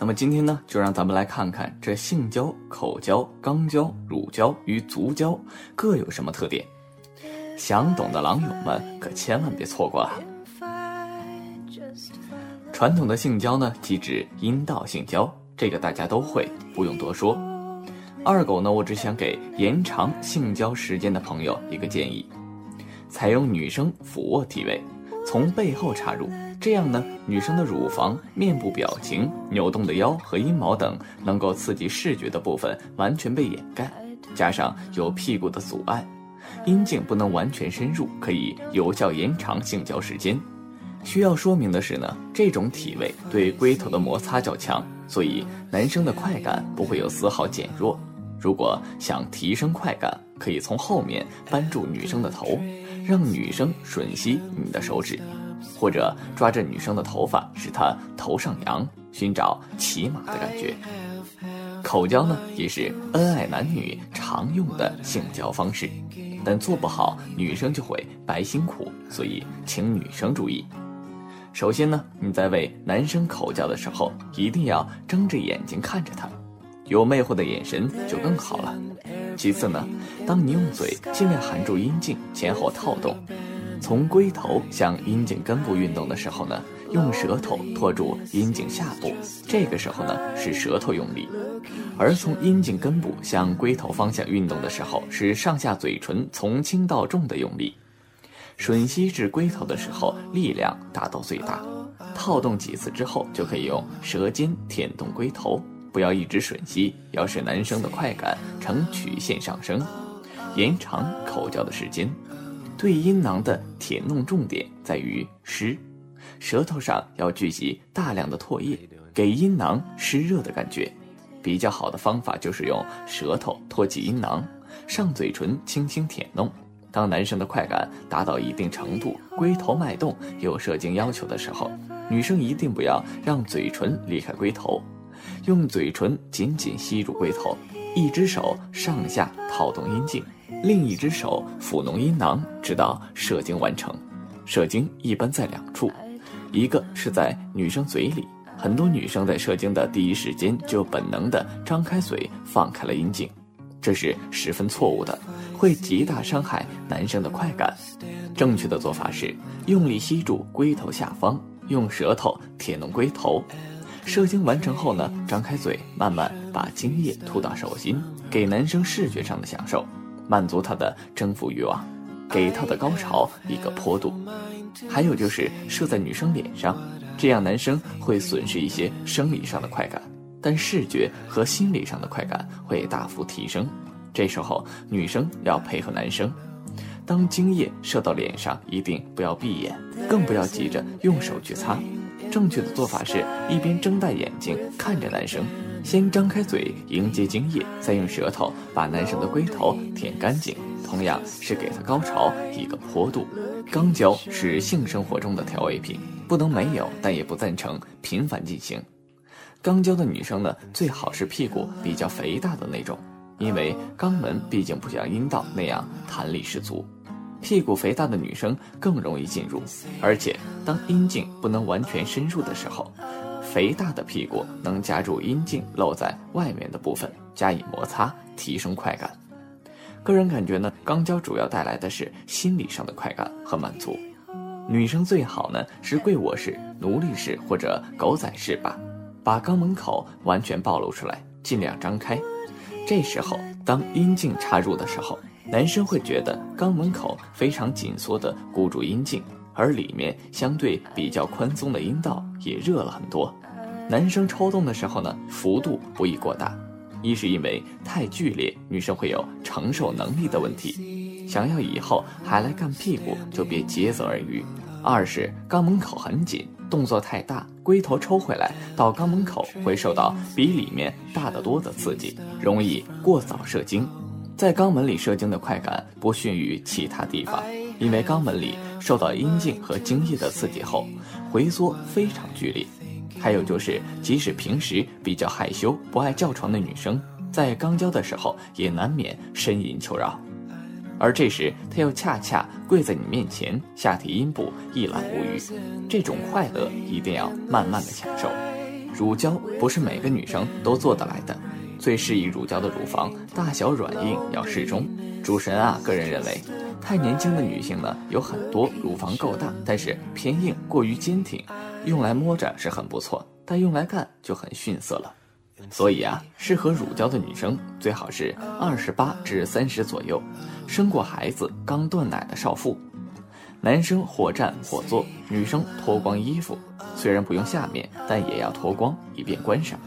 那么今天呢，就让咱们来看看这性交、口交、肛交、乳交与足交各有什么特点。想懂的狼友们可千万别错过了。传统的性交呢，即指阴道性交，这个大家都会，不用多说。二狗呢，我只想给延长性交时间的朋友一个建议：采用女生俯卧体位，从背后插入。这样呢，女生的乳房、面部表情、扭动的腰和阴毛等能够刺激视觉的部分完全被掩盖，加上有屁股的阻碍，阴茎不能完全深入，可以有效延长性交时间。需要说明的是呢，这种体位对龟头的摩擦较强，所以男生的快感不会有丝毫减弱。如果想提升快感，可以从后面扳住女生的头，让女生吮吸你的手指。或者抓着女生的头发，使她头上扬，寻找骑马的感觉。口交呢，也是恩爱男女常用的性交方式，但做不好，女生就会白辛苦。所以，请女生注意。首先呢，你在为男生口交的时候，一定要睁着眼睛看着他，有魅惑的眼神就更好了。其次呢，当你用嘴尽量含住阴茎，前后套动。从龟头向阴茎根部运动的时候呢，用舌头托住阴茎下部，这个时候呢是舌头用力；而从阴茎根部向龟头方向运动的时候，是上下嘴唇从轻到重的用力。吮吸至龟头的时候，力量达到最大。套动几次之后，就可以用舌尖舔动龟头，不要一直吮吸，要使男生的快感呈曲线上升，延长口交的时间。对阴囊的舔弄重点在于湿，舌头上要聚集大量的唾液，给阴囊湿热的感觉。比较好的方法就是用舌头托起阴囊，上嘴唇轻轻舔弄。当男生的快感达到一定程度，龟头脉动有射精要求的时候，女生一定不要让嘴唇离开龟头，用嘴唇紧紧吸住龟头，一只手上下套动阴茎。另一只手抚弄阴囊，直到射精完成。射精一般在两处，一个是在女生嘴里，很多女生在射精的第一时间就本能的张开嘴放开了阴茎，这是十分错误的，会极大伤害男生的快感。正确的做法是用力吸住龟头下方，用舌头舔弄龟头。射精完成后呢，张开嘴，慢慢把精液吐到手心，给男生视觉上的享受。满足他的征服欲望，给他的高潮一个坡度。还有就是射在女生脸上，这样男生会损失一些生理上的快感，但视觉和心理上的快感会大幅提升。这时候女生要配合男生，当精液射到脸上，一定不要闭眼，更不要急着用手去擦。正确的做法是一边睁大眼睛看着男生。先张开嘴迎接精液，再用舌头把男生的龟头舔干净，同样是给他高潮一个坡度。肛交是性生活中的调味品，不能没有，但也不赞成频繁进行。肛交的女生呢，最好是屁股比较肥大的那种，因为肛门毕竟不像阴道那样弹力十足，屁股肥大的女生更容易进入，而且当阴茎不能完全深入的时候。肥大的屁股能夹住阴茎露在外面的部分，加以摩擦，提升快感。个人感觉呢，肛交主要带来的是心理上的快感和满足。女生最好呢是跪卧式、奴隶式或者狗仔式吧，把肛门口完全暴露出来，尽量张开。这时候，当阴茎插入的时候，男生会觉得肛门口非常紧缩的箍住阴茎。而里面相对比较宽松的阴道也热了很多，男生抽动的时候呢，幅度不宜过大，一是因为太剧烈，女生会有承受能力的问题，想要以后还来干屁股就别竭泽而渔；二是肛门口很紧，动作太大，龟头抽回来到肛门口会受到比里面大得多的刺激，容易过早射精，在肛门里射精的快感不逊于其他地方。因为肛门里受到阴茎和精液的刺激后，回缩非常剧烈。还有就是，即使平时比较害羞、不爱叫床的女生，在肛交的时候也难免呻吟求饶。而这时，她又恰恰跪在你面前，下体阴部一览无余，这种快乐一定要慢慢的享受。乳胶不是每个女生都做得来的，最适宜乳胶的乳房大小软硬要适中。主神啊，个人认为，太年轻的女性呢，有很多乳房够大，但是偏硬，过于坚挺，用来摸着是很不错，但用来干就很逊色了。所以啊，适合乳胶的女生最好是二十八至三十左右，生过孩子、刚断奶的少妇。男生或站或坐，女生脱光衣服，虽然不用下面，但也要脱光，以便观赏。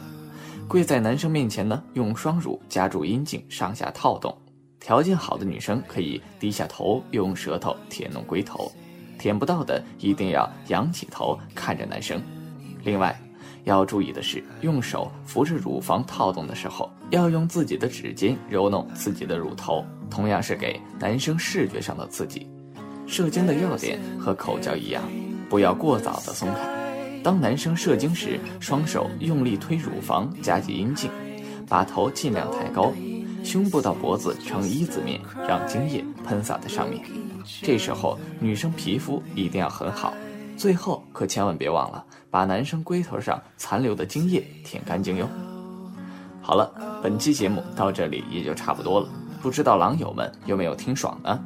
跪在男生面前呢，用双乳夹住阴茎，上下套动。条件好的女生可以低下头，用舌头舔弄龟头；舔不到的，一定要仰起头看着男生。另外，要注意的是，用手扶着乳房套动的时候，要用自己的指尖揉弄自己的乳头，同样是给男生视觉上的刺激。射精的要点和口交一样，不要过早的松开。当男生射精时，双手用力推乳房，夹紧阴茎，把头尽量抬高，胸部到脖子呈一字面，让精液喷洒在上面。这时候女生皮肤一定要很好。最后可千万别忘了把男生龟头上残留的精液舔干净哟。好了，本期节目到这里也就差不多了，不知道狼友们有没有听爽呢？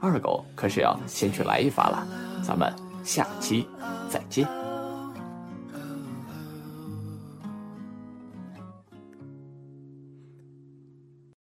二狗可是要先去来一发了，咱们下期再见。